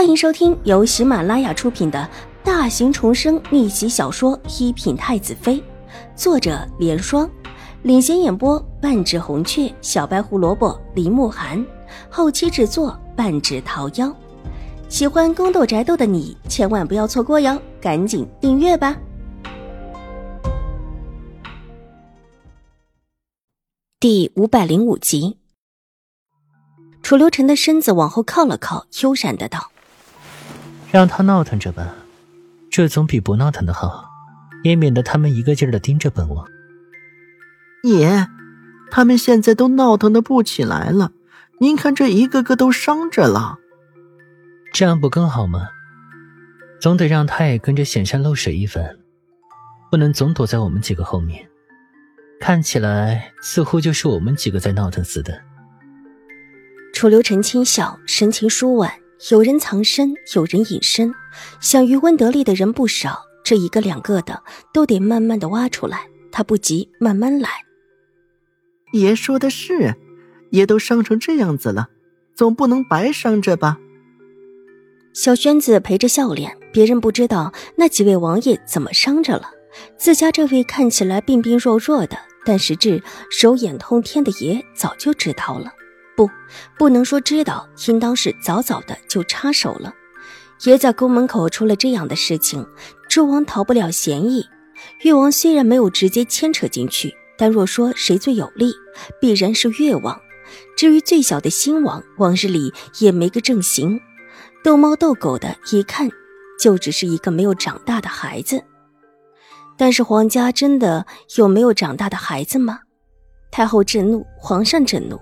欢迎收听由喜马拉雅出品的大型重生逆袭小说《一品太子妃》，作者：莲霜，领衔演播：半指红雀、小白胡萝卜、林慕寒，后期制作：半指桃夭。喜欢宫斗宅斗的你千万不要错过哟，赶紧订阅吧！第五百零五集。楚留臣的身子往后靠了靠，悠然的道：“让他闹腾着吧，这总比不闹腾的好，也免得他们一个劲儿的盯着本王。”爷，他们现在都闹腾的不起来了，您看这一个个都伤着了，这样不更好吗？总得让他也跟着显山露水一番，不能总躲在我们几个后面，看起来似乎就是我们几个在闹腾似的。楚留臣轻笑，神情舒婉。有人藏身，有人隐身，想渔翁得利的人不少。这一个两个的，都得慢慢的挖出来。他不急，慢慢来。爷说的是，爷都伤成这样子了，总不能白伤着吧？小轩子陪着笑脸，别人不知道那几位王爷怎么伤着了。自家这位看起来病病弱弱的，但实质手眼通天的爷早就知道了。不，不能说知道，应当是早早的就插手了。爷在宫门口出了这样的事情，周王逃不了嫌疑。越王虽然没有直接牵扯进去，但若说谁最有利，必然是越王。至于最小的新王，往日里也没个正形，斗猫斗狗的，一看就只是一个没有长大的孩子。但是皇家真的有没有长大的孩子吗？太后震怒，皇上震怒。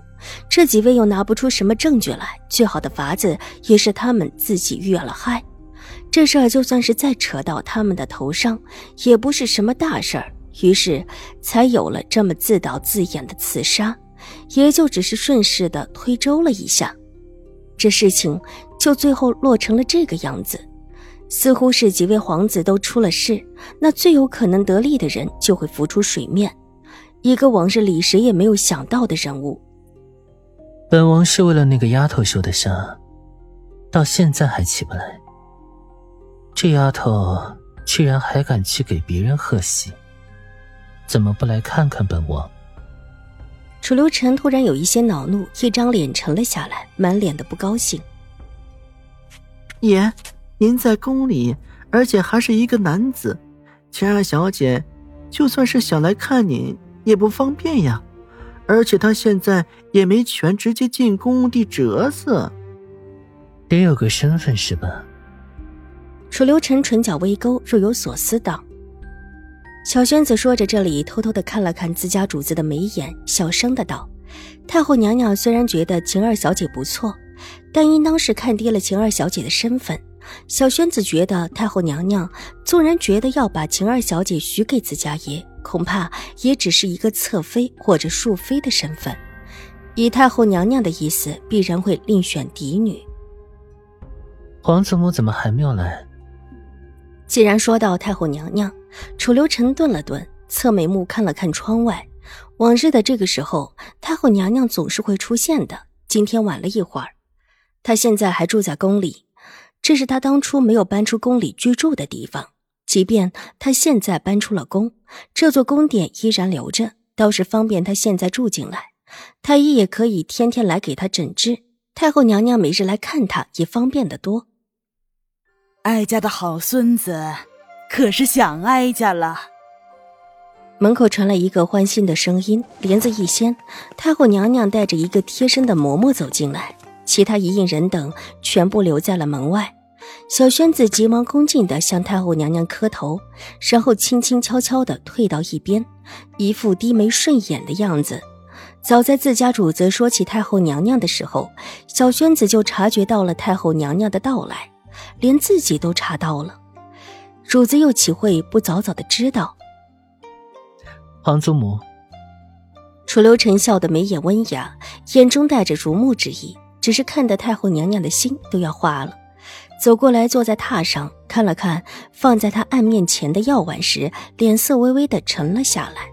这几位又拿不出什么证据来，最好的法子也是他们自己遇了害。这事儿就算是再扯到他们的头上，也不是什么大事儿，于是才有了这么自导自演的刺杀，也就只是顺势的推舟了一下，这事情就最后落成了这个样子。似乎是几位皇子都出了事，那最有可能得利的人就会浮出水面，一个往日里谁也没有想到的人物。本王是为了那个丫头受的伤，到现在还起不来。这丫头居然还敢去给别人贺喜，怎么不来看看本王？楚留臣突然有一些恼怒，一张脸沉了下来，满脸的不高兴。爷，您在宫里，而且还是一个男子，晴儿小姐就算是想来看您，也不方便呀。而且他现在也没权直接进宫地折子，得有个身份是吧？楚留臣唇角微勾，若有所思道。小轩子说着，这里偷偷的看了看自家主子的眉眼，小声的道：“太后娘娘虽然觉得晴儿小姐不错，但应当是看低了晴儿小姐的身份。小轩子觉得太后娘娘纵然觉得要把晴儿小姐许给自家爷。”恐怕也只是一个侧妃或者庶妃的身份，以太后娘娘的意思，必然会另选嫡女。皇祖母怎么还没有来？既然说到太后娘娘，楚留臣顿了顿，侧眉目看了看窗外。往日的这个时候，太后娘娘总是会出现的。今天晚了一会儿，她现在还住在宫里，这是她当初没有搬出宫里居住的地方。即便他现在搬出了宫，这座宫殿依然留着，倒是方便他现在住进来。太医也可以天天来给他诊治，太后娘娘每日来看他也方便得多。哀家的好孙子，可是想哀家了。门口传来一个欢欣的声音，帘子一掀，太后娘娘带着一个贴身的嬷嬷走进来，其他一应人等全部留在了门外。小轩子急忙恭敬地向太后娘娘磕头，然后轻轻悄悄地退到一边，一副低眉顺眼的样子。早在自家主子说起太后娘娘的时候，小轩子就察觉到了太后娘娘的到来，连自己都查到了。主子又岂会不早早的知道？皇祖母，楚留臣笑得眉眼温雅，眼中带着如沐之意，只是看得太后娘娘的心都要化了。走过来，坐在榻上，看了看放在他案面前的药碗时，脸色微微的沉了下来。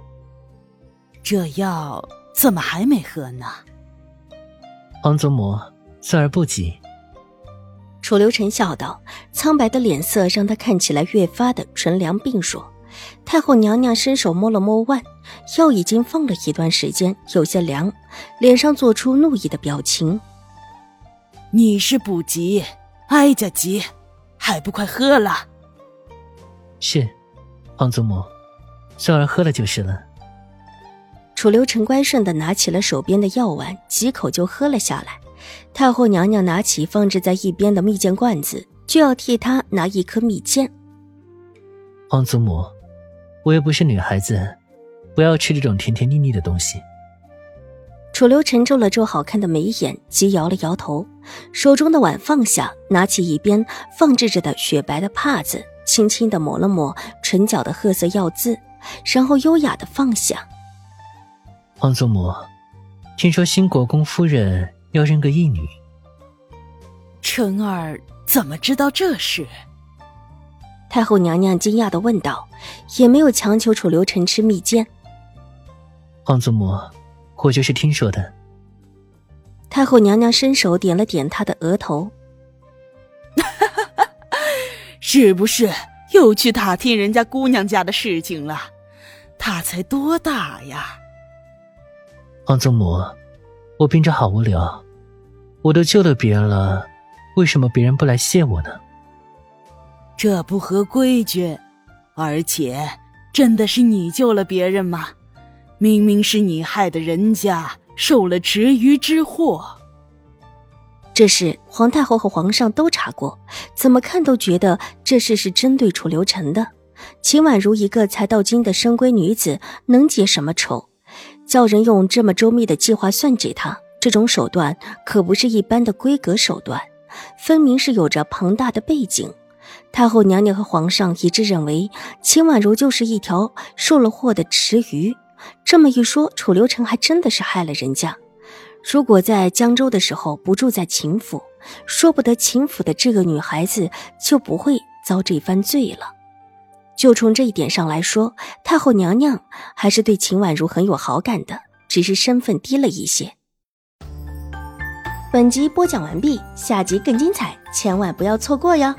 这药怎么还没喝呢？皇祖母，孙儿不急。楚留臣笑道，苍白的脸色让他看起来越发的纯良病弱。太后娘娘伸手摸了摸腕，药已经放了一段时间，有些凉，脸上做出怒意的表情。你是不急，哀家急，还不快喝了？是，皇祖母，孙儿喝了就是了。楚留臣乖顺的拿起了手边的药丸，几口就喝了下来。太后娘娘拿起放置在一边的蜜饯罐子，就要替他拿一颗蜜饯。皇祖母，我又不是女孩子，不要吃这种甜甜腻腻的东西。楚留臣皱了皱好看的眉眼，急摇了摇头，手中的碗放下，拿起一边放置着的雪白的帕子，轻轻的抹了抹唇角的褐色药渍，然后优雅的放下。皇祖母，听说新国公夫人。要认个义女，辰儿怎么知道这事？太后娘娘惊讶的问道，也没有强求楚留臣吃蜜饯。皇祖母，我就是听说的。太后娘娘伸手点了点他的额头，是不是又去打听人家姑娘家的事情了？她才多大呀？皇祖母，我病着好无聊。我都救了别人了，为什么别人不来谢我呢？这不合规矩，而且真的是你救了别人吗？明明是你害的人家受了池鱼之祸。这事皇太后和皇上都查过，怎么看都觉得这事是针对楚留臣的。秦婉如一个才到京的深闺女子，能结什么仇？叫人用这么周密的计划算计她。这种手段可不是一般的规格手段，分明是有着庞大的背景。太后娘娘和皇上一致认为，秦婉如就是一条受了祸的池鱼。这么一说，楚留臣还真的是害了人家。如果在江州的时候不住在秦府，说不得秦府的这个女孩子就不会遭这番罪了。就从这一点上来说，太后娘娘还是对秦婉如很有好感的，只是身份低了一些。本集播讲完毕，下集更精彩，千万不要错过哟。